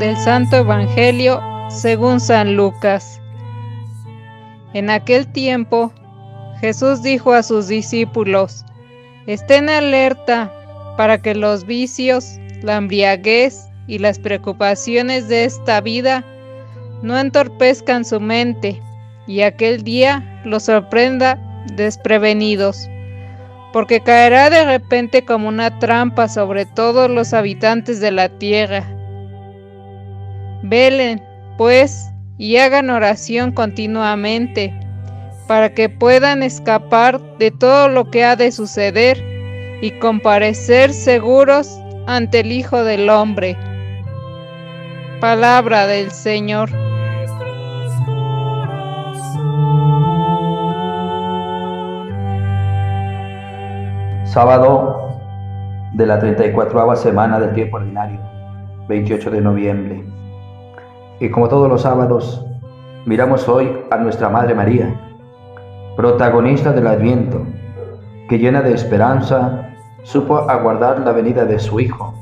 Santo Evangelio según San Lucas. En aquel tiempo, Jesús dijo a sus discípulos, estén alerta para que los vicios, la embriaguez y las preocupaciones de esta vida no entorpezcan su mente y aquel día los sorprenda desprevenidos, porque caerá de repente como una trampa sobre todos los habitantes de la tierra. Velen, pues, y hagan oración continuamente, para que puedan escapar de todo lo que ha de suceder y comparecer seguros ante el Hijo del Hombre. Palabra del Señor. Sábado de la 34 semana del tiempo ordinario, 28 de noviembre. Y como todos los sábados, miramos hoy a nuestra Madre María, protagonista del Adviento, que llena de esperanza supo aguardar la venida de su Hijo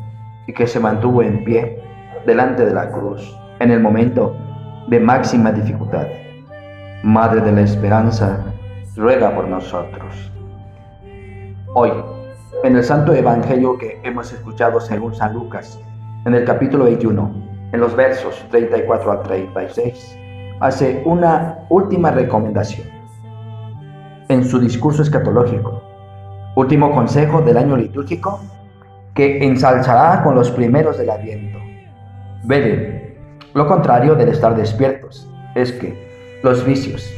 y que se mantuvo en pie delante de la cruz en el momento de máxima dificultad. Madre de la Esperanza, ruega por nosotros. Hoy, en el Santo Evangelio que hemos escuchado según San Lucas, en el capítulo 21, en los versos 34 al 36, hace una última recomendación. En su discurso escatológico, último consejo del año litúrgico, que ensalzará con los primeros del Adviento. Veden, lo contrario del estar despiertos es que los vicios,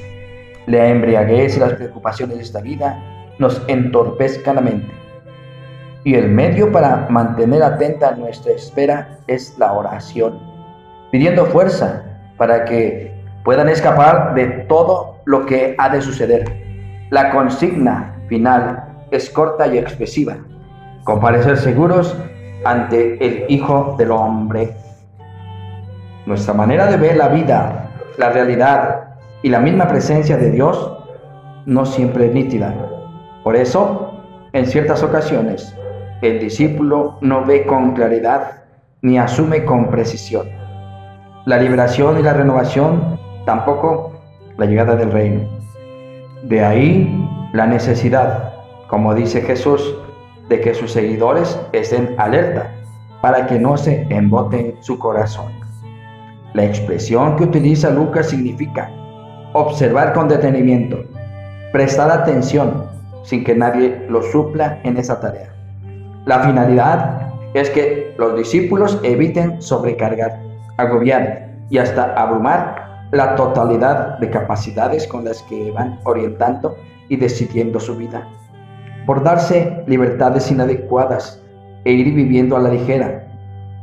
la embriaguez y las preocupaciones de esta vida nos entorpezcan la mente. Y el medio para mantener atenta nuestra espera es la oración, pidiendo fuerza para que puedan escapar de todo lo que ha de suceder. La consigna final es corta y expresiva. Comparecer seguros ante el Hijo del Hombre. Nuestra manera de ver la vida, la realidad y la misma presencia de Dios no siempre es nítida. Por eso, en ciertas ocasiones, el discípulo no ve con claridad ni asume con precisión. La liberación y la renovación, tampoco la llegada del reino. De ahí la necesidad, como dice Jesús, de que sus seguidores estén alerta para que no se emboten su corazón. La expresión que utiliza Lucas significa observar con detenimiento, prestar atención, sin que nadie lo supla en esa tarea. La finalidad es que los discípulos eviten sobrecargar, agobiar y hasta abrumar la totalidad de capacidades con las que van orientando y decidiendo su vida. Por darse libertades inadecuadas e ir viviendo a la ligera.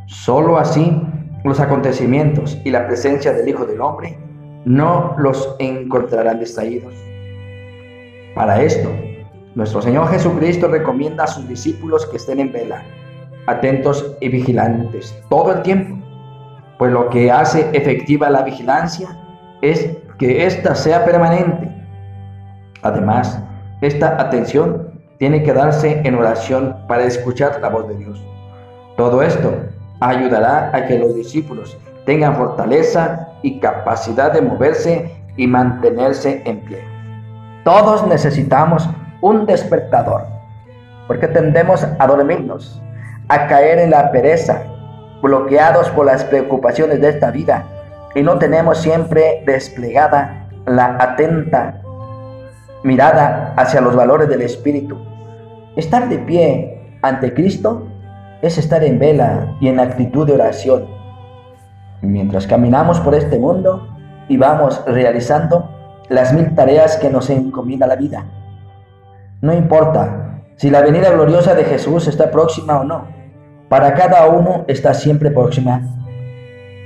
Solo así los acontecimientos y la presencia del Hijo del Hombre no los encontrarán distraídos. Para esto, nuestro Señor Jesucristo recomienda a sus discípulos que estén en vela, atentos y vigilantes todo el tiempo, pues lo que hace efectiva la vigilancia es que ésta sea permanente. Además, esta atención tiene que darse en oración para escuchar la voz de Dios. Todo esto ayudará a que los discípulos tengan fortaleza y capacidad de moverse y mantenerse en pie. Todos necesitamos un despertador, porque tendemos a dormirnos, a caer en la pereza, bloqueados por las preocupaciones de esta vida y no tenemos siempre desplegada la atenta mirada hacia los valores del Espíritu. Estar de pie ante Cristo es estar en vela y en actitud de oración. Mientras caminamos por este mundo y vamos realizando las mil tareas que nos encomienda la vida. No importa si la venida gloriosa de Jesús está próxima o no. Para cada uno está siempre próxima,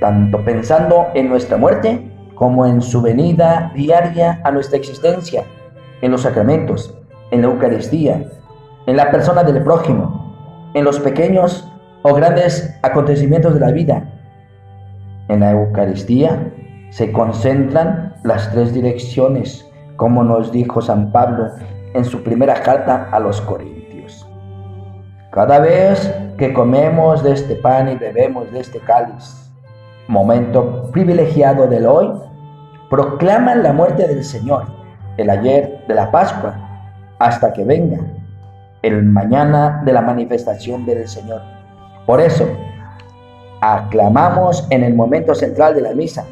tanto pensando en nuestra muerte como en su venida diaria a nuestra existencia, en los sacramentos, en la Eucaristía, en la persona del prójimo, en los pequeños o grandes acontecimientos de la vida. En la Eucaristía se concentran las tres direcciones, como nos dijo San Pablo en su primera carta a los Corintios. Cada vez que comemos de este pan y bebemos de este cáliz, momento privilegiado del hoy, proclaman la muerte del Señor, el ayer de la Pascua, hasta que venga el mañana de la manifestación del Señor. Por eso, aclamamos en el momento central de la misa,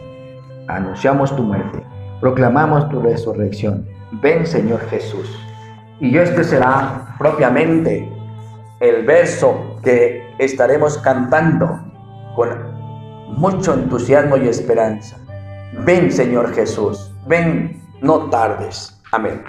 anunciamos tu muerte, proclamamos tu resurrección. Ven Señor Jesús. Y este será propiamente el verso que estaremos cantando con mucho entusiasmo y esperanza. Ven Señor Jesús, ven, no tardes. Amén.